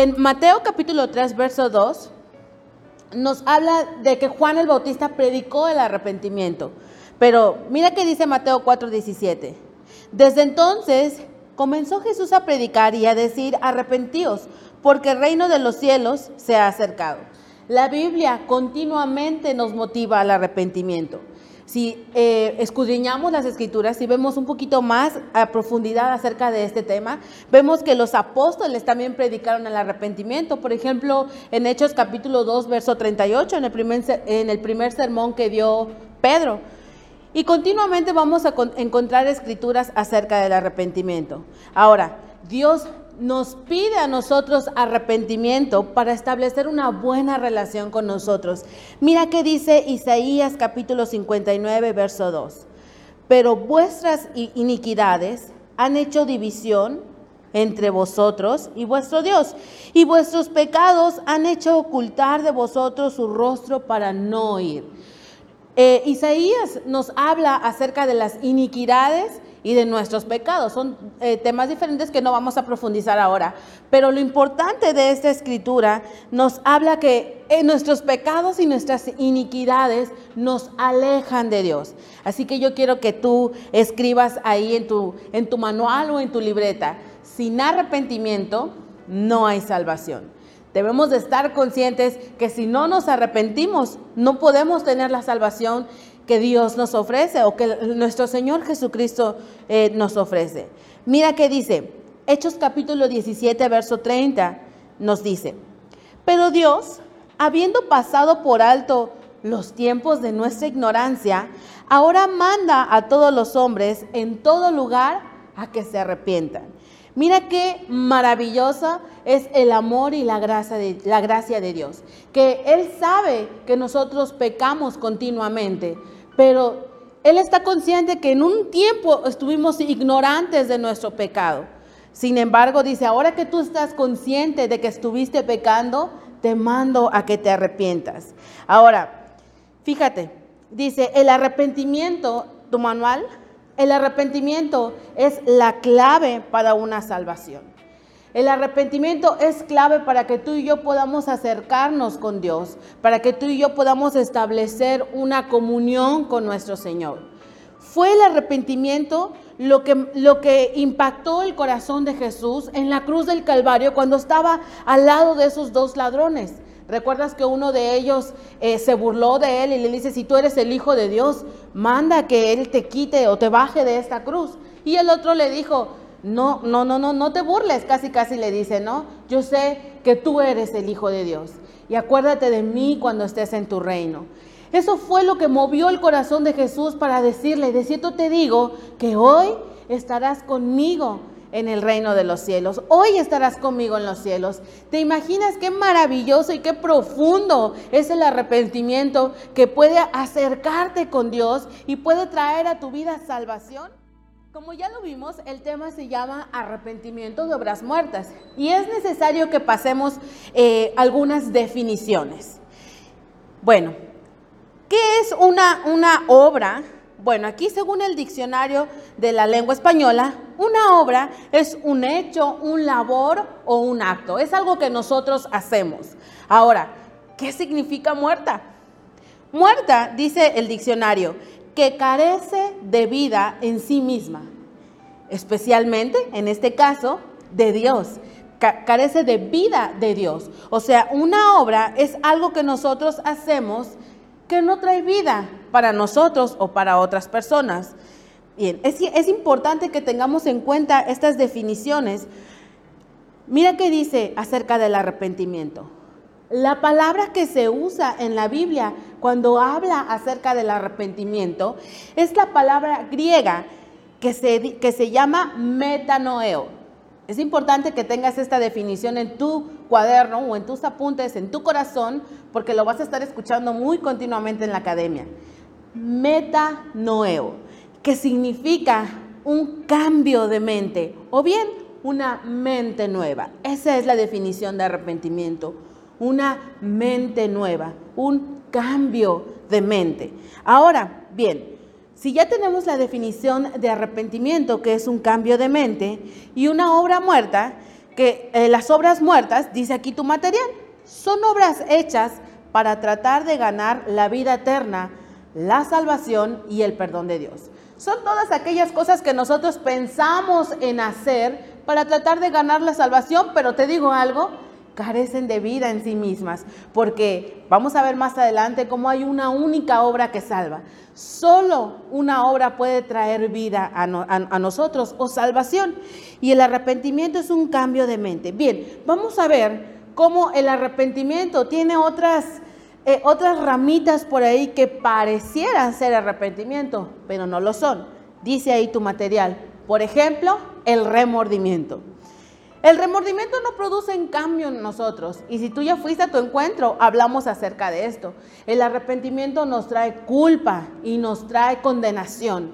En Mateo capítulo 3, verso 2, nos habla de que Juan el Bautista predicó el arrepentimiento. Pero mira que dice Mateo 4, 17. Desde entonces comenzó Jesús a predicar y a decir, arrepentíos, porque el reino de los cielos se ha acercado. La Biblia continuamente nos motiva al arrepentimiento. Si eh, escudriñamos las escrituras y vemos un poquito más a profundidad acerca de este tema, vemos que los apóstoles también predicaron el arrepentimiento. Por ejemplo, en Hechos capítulo 2, verso 38, en el primer, en el primer sermón que dio Pedro. Y continuamente vamos a encontrar escrituras acerca del arrepentimiento. Ahora, Dios nos pide a nosotros arrepentimiento para establecer una buena relación con nosotros. Mira qué dice Isaías capítulo 59, verso 2. Pero vuestras iniquidades han hecho división entre vosotros y vuestro Dios, y vuestros pecados han hecho ocultar de vosotros su rostro para no oír. Eh, Isaías nos habla acerca de las iniquidades y de nuestros pecados. Son eh, temas diferentes que no vamos a profundizar ahora. Pero lo importante de esta escritura nos habla que eh, nuestros pecados y nuestras iniquidades nos alejan de Dios. Así que yo quiero que tú escribas ahí en tu, en tu manual o en tu libreta, sin arrepentimiento no hay salvación. Debemos de estar conscientes que si no nos arrepentimos, no podemos tener la salvación que Dios nos ofrece o que nuestro Señor Jesucristo eh, nos ofrece. Mira que dice, Hechos capítulo 17, verso 30, nos dice, pero Dios, habiendo pasado por alto los tiempos de nuestra ignorancia, ahora manda a todos los hombres en todo lugar a que se arrepientan. Mira qué maravillosa es el amor y la gracia, de, la gracia de Dios, que Él sabe que nosotros pecamos continuamente, pero Él está consciente que en un tiempo estuvimos ignorantes de nuestro pecado. Sin embargo, dice, ahora que tú estás consciente de que estuviste pecando, te mando a que te arrepientas. Ahora, fíjate, dice, el arrepentimiento, tu manual, el arrepentimiento es la clave para una salvación. El arrepentimiento es clave para que tú y yo podamos acercarnos con Dios, para que tú y yo podamos establecer una comunión con nuestro Señor. Fue el arrepentimiento lo que, lo que impactó el corazón de Jesús en la cruz del Calvario cuando estaba al lado de esos dos ladrones. ¿Recuerdas que uno de ellos eh, se burló de él y le dice, si tú eres el Hijo de Dios, manda que Él te quite o te baje de esta cruz? Y el otro le dijo, no, no, no, no, no te burles, casi, casi le dice, ¿no? Yo sé que tú eres el Hijo de Dios y acuérdate de mí cuando estés en tu reino. Eso fue lo que movió el corazón de Jesús para decirle, de cierto te digo que hoy estarás conmigo en el reino de los cielos. Hoy estarás conmigo en los cielos. ¿Te imaginas qué maravilloso y qué profundo es el arrepentimiento que puede acercarte con Dios y puede traer a tu vida salvación? Como ya lo vimos, el tema se llama arrepentimiento de obras muertas y es necesario que pasemos eh, algunas definiciones. Bueno, ¿qué es una, una obra? Bueno, aquí según el diccionario de la lengua española, una obra es un hecho, un labor o un acto. Es algo que nosotros hacemos. Ahora, ¿qué significa muerta? Muerta, dice el diccionario, que carece de vida en sí misma, especialmente en este caso de Dios. carece de vida de Dios. O sea, una obra es algo que nosotros hacemos que no trae vida para nosotros o para otras personas. Bien, es, es importante que tengamos en cuenta estas definiciones. Mira qué dice acerca del arrepentimiento. La palabra que se usa en la Biblia cuando habla acerca del arrepentimiento es la palabra griega que se, que se llama metanoeo. Es importante que tengas esta definición en tu cuaderno o en tus apuntes, en tu corazón, porque lo vas a estar escuchando muy continuamente en la academia. Metanoeo que significa un cambio de mente o bien una mente nueva. Esa es la definición de arrepentimiento, una mente nueva, un cambio de mente. Ahora, bien, si ya tenemos la definición de arrepentimiento, que es un cambio de mente, y una obra muerta, que eh, las obras muertas, dice aquí tu material, son obras hechas para tratar de ganar la vida eterna, la salvación y el perdón de Dios. Son todas aquellas cosas que nosotros pensamos en hacer para tratar de ganar la salvación, pero te digo algo, carecen de vida en sí mismas, porque vamos a ver más adelante cómo hay una única obra que salva. Solo una obra puede traer vida a, nosotros o salvación, y el arrepentimiento es un cambio de mente. Bien, vamos a ver cómo el arrepentimiento tiene otras, eh, otras ramitas por ahí que parecieran ser arrepentimiento, pero no lo son. Dice ahí tu material. Por ejemplo, el remordimiento. El remordimiento no produce en cambio en nosotros. Y si tú ya fuiste a tu encuentro, hablamos acerca de esto. El arrepentimiento nos trae culpa y nos trae condenación.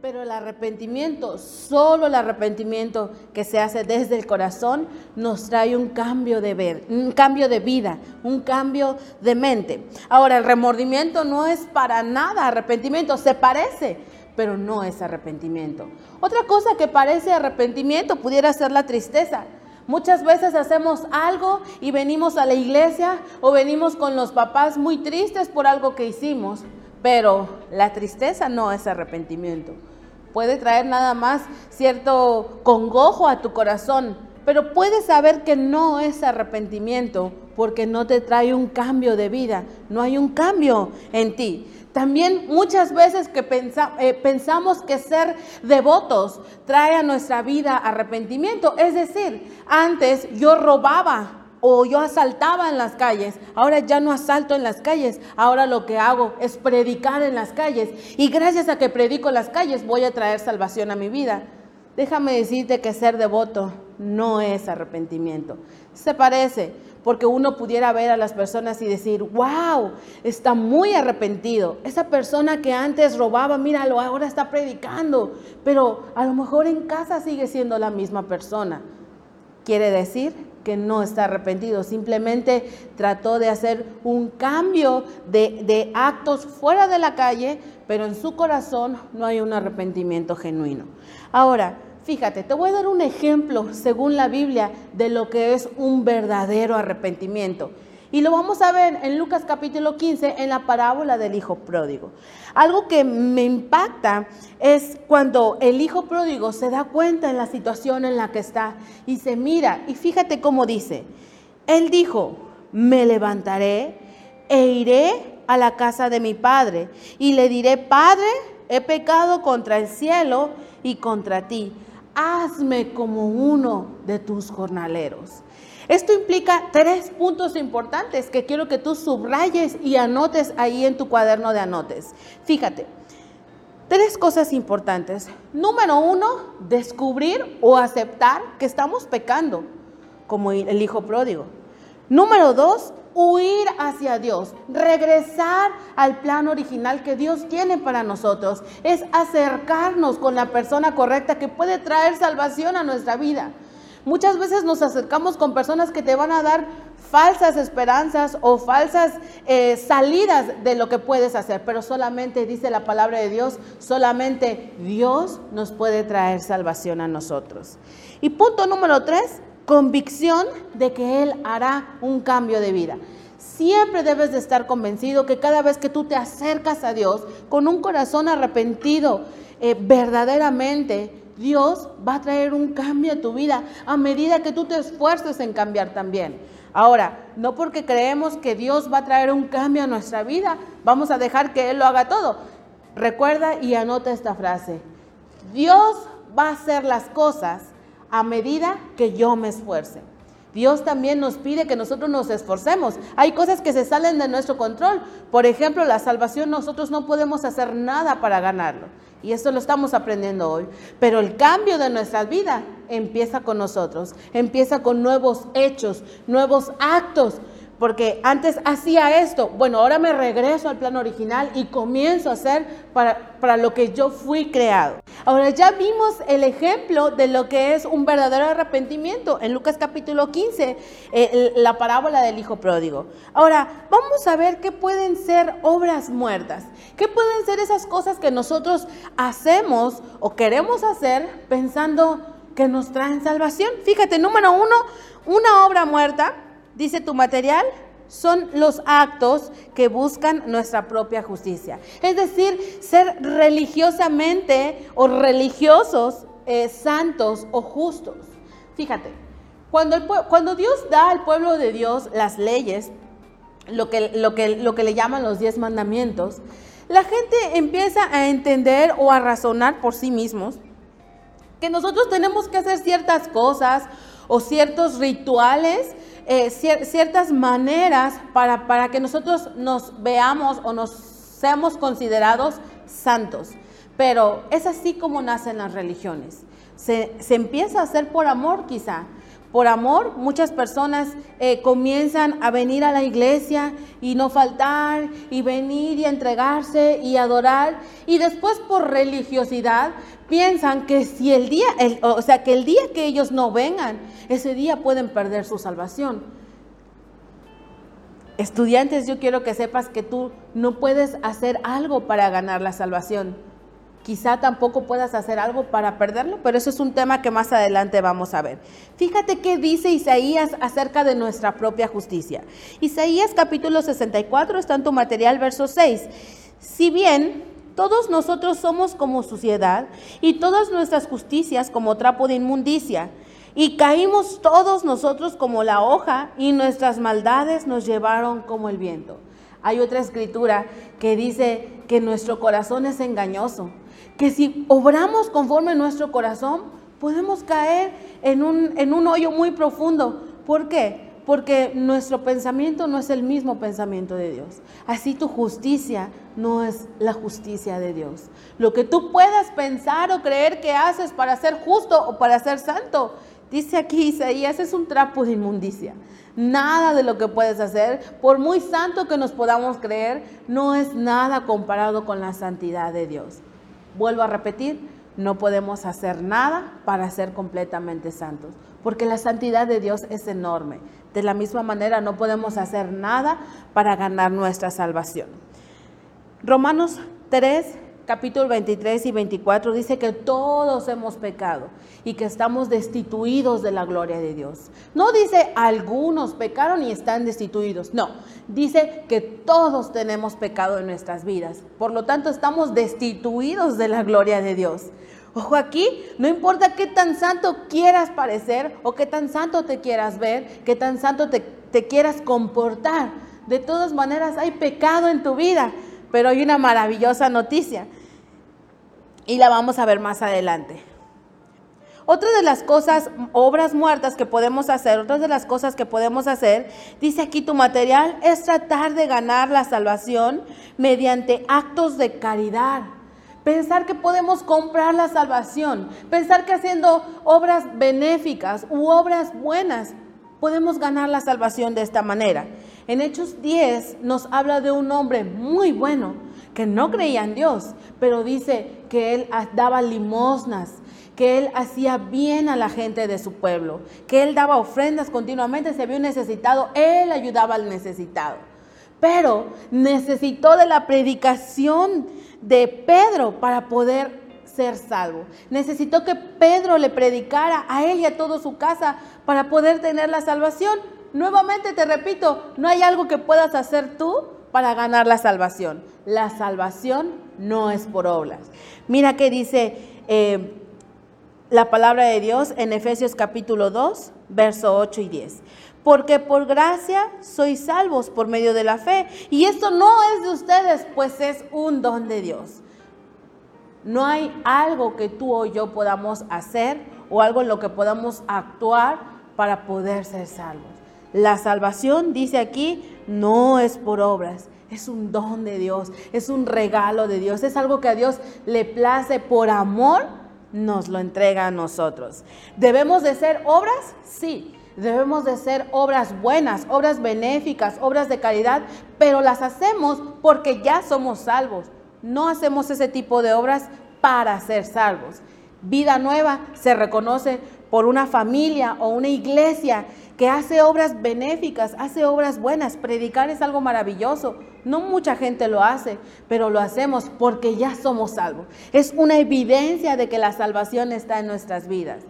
Pero el arrepentimiento, solo el arrepentimiento que se hace desde el corazón, nos trae un cambio de ver, un cambio de vida, un cambio de mente. Ahora, el remordimiento no es para nada arrepentimiento, se parece, pero no es arrepentimiento. Otra cosa que parece arrepentimiento pudiera ser la tristeza. Muchas veces hacemos algo y venimos a la iglesia o venimos con los papás muy tristes por algo que hicimos, pero la tristeza no es arrepentimiento. Puede traer nada más cierto congojo a tu corazón, pero puedes saber que no es arrepentimiento porque no te trae un cambio de vida, no hay un cambio en ti. También muchas veces que eh, pensamos que ser devotos trae a nuestra vida arrepentimiento. Es decir, antes yo robaba o yo asaltaba en las calles, ahora ya no asalto en las calles, ahora lo que hago es predicar en las calles y gracias a que predico en las calles voy a traer salvación a mi vida. Déjame decirte que ser devoto no es arrepentimiento. Se parece, porque uno pudiera ver a las personas y decir, wow, está muy arrepentido. Esa persona que antes robaba, míralo, ahora está predicando, pero a lo mejor en casa sigue siendo la misma persona. Quiere decir que no está arrepentido, simplemente trató de hacer un cambio de, de actos fuera de la calle, pero en su corazón no hay un arrepentimiento genuino. Ahora, Fíjate, te voy a dar un ejemplo según la Biblia de lo que es un verdadero arrepentimiento. Y lo vamos a ver en Lucas capítulo 15 en la parábola del hijo pródigo. Algo que me impacta es cuando el hijo pródigo se da cuenta en la situación en la que está y se mira. Y fíjate cómo dice, él dijo, me levantaré e iré a la casa de mi padre y le diré, Padre, he pecado contra el cielo y contra ti hazme como uno de tus jornaleros. Esto implica tres puntos importantes que quiero que tú subrayes y anotes ahí en tu cuaderno de anotes. Fíjate, tres cosas importantes. Número uno, descubrir o aceptar que estamos pecando, como el hijo pródigo. Número dos, huir hacia Dios, regresar al plan original que Dios tiene para nosotros. Es acercarnos con la persona correcta que puede traer salvación a nuestra vida. Muchas veces nos acercamos con personas que te van a dar falsas esperanzas o falsas eh, salidas de lo que puedes hacer, pero solamente dice la palabra de Dios, solamente Dios nos puede traer salvación a nosotros. Y punto número tres, convicción de que Él hará un cambio de vida. Siempre debes de estar convencido que cada vez que tú te acercas a Dios con un corazón arrepentido, eh, verdaderamente, Dios va a traer un cambio a tu vida a medida que tú te esfuerces en cambiar también. Ahora, no porque creemos que Dios va a traer un cambio a nuestra vida, vamos a dejar que Él lo haga todo. Recuerda y anota esta frase. Dios va a hacer las cosas a medida que yo me esfuerce. Dios también nos pide que nosotros nos esforcemos. Hay cosas que se salen de nuestro control. Por ejemplo, la salvación nosotros no podemos hacer nada para ganarlo. Y eso lo estamos aprendiendo hoy. Pero el cambio de nuestra vida empieza con nosotros. Empieza con nuevos hechos, nuevos actos porque antes hacía esto, bueno, ahora me regreso al plan original y comienzo a hacer para, para, lo que yo fui creado. Ahora ya vimos el ejemplo de lo que es un verdadero arrepentimiento en Lucas capítulo 15, eh, la parábola del hijo pródigo. Ahora vamos a ver qué pueden ser obras muertas, qué pueden ser esas cosas que nosotros hacemos o queremos hacer pensando, que nos traen salvación. Fíjate, número uno, una obra muerta, dice tu material, son los actos que buscan nuestra propia justicia. Es decir, ser religiosamente o religiosos, eh, santos o justos. Fíjate, cuando, cuando Dios da al pueblo de Dios las leyes, lo que, lo que, lo que le llaman los diez mandamientos, la gente empieza a entender o a razonar por sí mismos que nosotros tenemos que hacer ciertas cosas o ciertos rituales, eh, ciertas maneras para, para que nosotros nos veamos o nos seamos considerados santos. Pero es así como nacen las religiones. Se, se empieza a hacer por amor quizá, por amor, muchas personas eh, comienzan a venir a la iglesia y no faltar, y venir y entregarse y adorar. Y después por religiosidad piensan que si el día, o sea, que el día que ellos no vengan, ese día pueden perder su salvación. Estudiantes, yo quiero que sepas que tú no puedes hacer algo para ganar la salvación quizá tampoco puedas hacer algo para perderlo, pero eso es un tema que más adelante vamos a ver. Fíjate qué dice Isaías acerca de nuestra propia justicia. Isaías capítulo 64 está en tu material, verso 6. Si bien todos nosotros somos como suciedad y todas nuestras justicias como trapo de inmundicia, y caímos todos nosotros como la hoja y nuestras maldades nos llevaron como el viento. Hay otra escritura que dice que nuestro corazón es engañoso que si obramos conforme nuestro corazón, podemos caer en un, en un hoyo muy profundo. ¿Por qué? Porque nuestro pensamiento no es el mismo pensamiento de Dios. Así tu justicia no es la justicia de Dios. Lo que tú puedas pensar o creer que haces para ser justo o para ser santo, dice aquí Isaías, es un trapo de inmundicia. Nada de lo que puedes hacer, por muy santo que nos podamos creer, no es nada comparado con la santidad de Dios. Vuelvo a repetir, no podemos hacer nada para ser completamente santos, porque la santidad de Dios es enorme. De la misma manera, no podemos hacer nada para ganar nuestra salvación. Romanos 3, capítulo 23 y 24 dice que todos hemos pecado y que estamos destituidos de la gloria de Dios. No dice algunos pecaron y están destituidos, no, dice que todos tenemos pecado en nuestras vidas. Por lo tanto, estamos destituidos de la gloria de Dios. Ojo aquí, no importa qué tan santo quieras parecer o qué tan santo te quieras ver, qué tan santo te, quieras comportar. De todas maneras, hay pecado en tu vida. Pero hay una maravillosa noticia y la vamos a ver más adelante. Otra de las cosas, obras muertas que podemos hacer, otras de las cosas que podemos hacer, dice aquí tu material, es tratar de ganar la salvación mediante actos de caridad. Pensar que podemos comprar la salvación, pensar que haciendo obras benéficas u obras buenas podemos ganar la salvación de esta manera. En Hechos 10 nos habla de un hombre muy bueno que no creía en Dios, pero dice que él daba limosnas, que él hacía bien a la gente de su pueblo, que él daba ofrendas continuamente, se vio necesitado, él ayudaba al necesitado. Pero necesitó de la predicación de Pedro para poder ser salvo. Necesitó que Pedro le predicara a él y a toda su casa para poder tener la salvación. Nuevamente te repito, no hay algo que puedas hacer tú para ganar la salvación. La salvación no es por obras. Mira que dice eh, la palabra de Dios en Efesios capítulo 2, verso 8 y 10. Porque por gracia sois salvos por medio de la fe. Y esto no es de ustedes, pues es un don de Dios. No hay algo que tú o yo podamos hacer o algo en lo que podamos actuar para poder ser salvos. La salvación, dice aquí, no es por obras, es un don de Dios, es un regalo de Dios, es algo que a Dios le place por amor, nos lo entrega a nosotros. ¿Debemos de ser obras? Sí. Debemos de ser obras buenas, obras benéficas, obras de caridad, pero las hacemos porque ya somos salvos. No hacemos ese tipo de obras para ser salvos. Vida nueva se reconoce por una familia o una iglesia que hace obras benéficas, hace obras buenas. Predicar es algo maravilloso. No mucha gente lo hace, pero lo hacemos porque ya somos salvos. Es una evidencia de que la salvación está en nuestras vidas.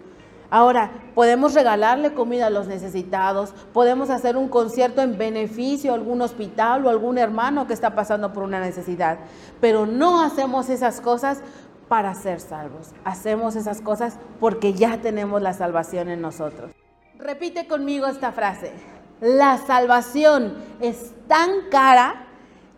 Ahora, podemos regalarle comida a los necesitados, podemos hacer un concierto en beneficio a algún hospital o algún hermano que está pasando por una necesidad, pero no hacemos esas cosas para ser salvos. Hacemos esas cosas porque ya tenemos la salvación en nosotros. Repite conmigo esta frase. La salvación es tan cara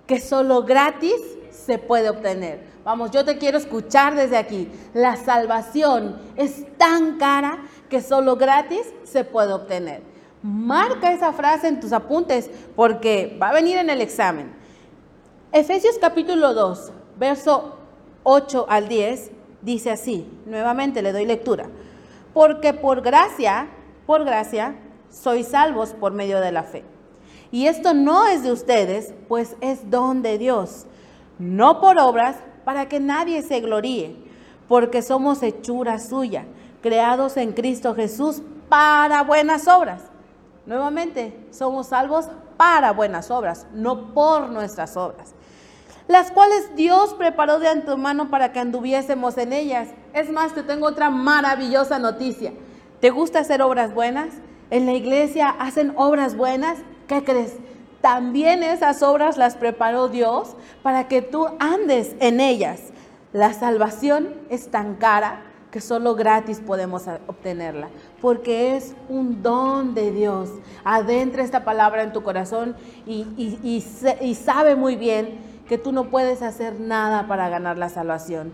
que solo gratis se puede obtener. Vamos, yo te quiero escuchar desde aquí. La salvación es tan cara que solo gratis se puede obtener. Marca esa frase en tus apuntes porque va a venir en el examen. Efesios capítulo 2, verso 8 al 10, dice así, nuevamente le doy lectura. Porque por gracia, por gracia, sois salvos por medio de la fe. Y esto no es de ustedes, pues es don de Dios, no por obras, para que nadie se gloríe, porque somos hechura suya, creados en Cristo Jesús para buenas obras. Nuevamente, somos salvos para buenas obras, no por nuestras obras, las cuales Dios preparó de antemano para que anduviésemos en ellas. Es más, te tengo otra maravillosa noticia. ¿Te gusta hacer obras buenas? En la iglesia hacen obras buenas. ¿Qué crees? También esas obras las preparó Dios para que tú andes en ellas. La salvación es tan cara que solo gratis podemos obtenerla, porque es un don de Dios. Adentra esta palabra en tu corazón y, y sabe muy bien que tú no puedes hacer nada para ganar la salvación.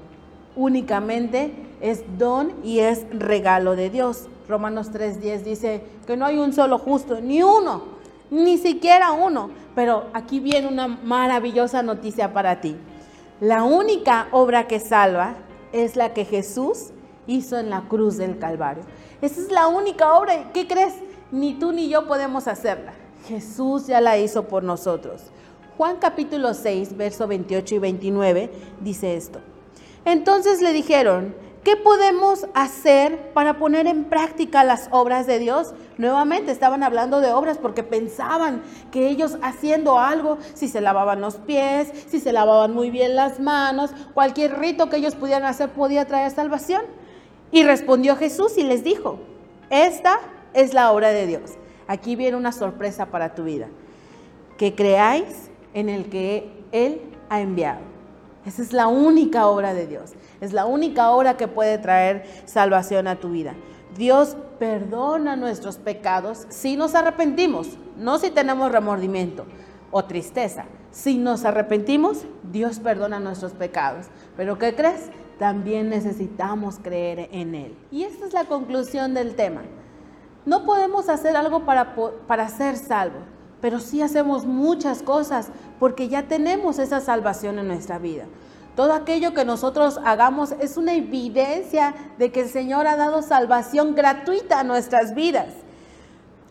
Únicamente es don y es regalo de Dios. Romanos 3:10 dice que no hay un solo justo, ni uno ni siquiera uno. Pero aquí viene una maravillosa noticia para ti. La única obra que salva es la que Jesús hizo en la cruz del Calvario. Esa es la única obra. ¿Qué crees? Ni tú ni yo podemos hacerla. Jesús ya la hizo por nosotros. Juan capítulo 6, verso 28 y 29 dice esto. Entonces le dijeron, ¿Qué podemos hacer para poner en práctica las obras de Dios? Nuevamente estaban hablando de obras porque pensaban que ellos haciendo algo, si se lavaban los pies, si se lavaban muy bien las manos, cualquier rito que ellos pudieran hacer podía traer salvación. Y respondió Jesús y les dijo, esta es la obra de Dios. Aquí viene una sorpresa para tu vida, que creáis en el que Él ha enviado. Esa es la única obra de Dios. Es la única obra que puede traer salvación a tu vida. Dios perdona nuestros pecados si nos arrepentimos, no si tenemos remordimiento o tristeza. Si nos arrepentimos, Dios perdona nuestros pecados. Pero ¿qué crees? También necesitamos creer en Él. Y esta es la conclusión del tema. No podemos hacer algo para, para ser salvos, pero sí hacemos muchas cosas porque ya tenemos esa salvación en nuestra vida. Todo aquello que nosotros hagamos es una evidencia de que el Señor ha dado salvación gratuita a nuestras vidas.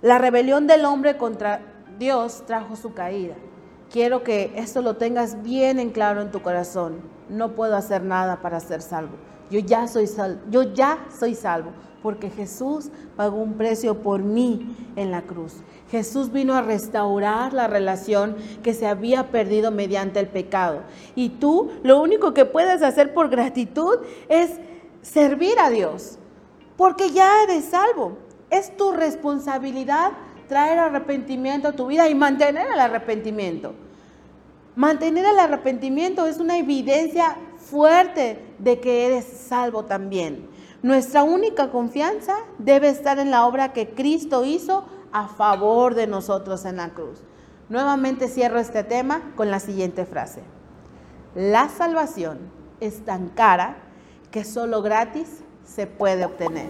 La rebelión del hombre contra Dios trajo su caída. Quiero que esto lo tengas bien en claro en tu corazón. No puedo hacer nada para ser salvo. Yo ya soy salvo, yo ya soy salvo porque Jesús pagó un precio por mí en la cruz. Jesús vino a restaurar la relación que se había perdido mediante el pecado. Y tú lo único que puedes hacer por gratitud es servir a Dios, porque ya eres salvo. Es tu responsabilidad traer arrepentimiento a tu vida y mantener el arrepentimiento. Mantener el arrepentimiento es una evidencia fuerte de que eres salvo también. Nuestra única confianza debe estar en la obra que Cristo hizo a favor de nosotros en la cruz. Nuevamente cierro este tema con la siguiente frase. La salvación es tan cara que solo gratis se puede obtener.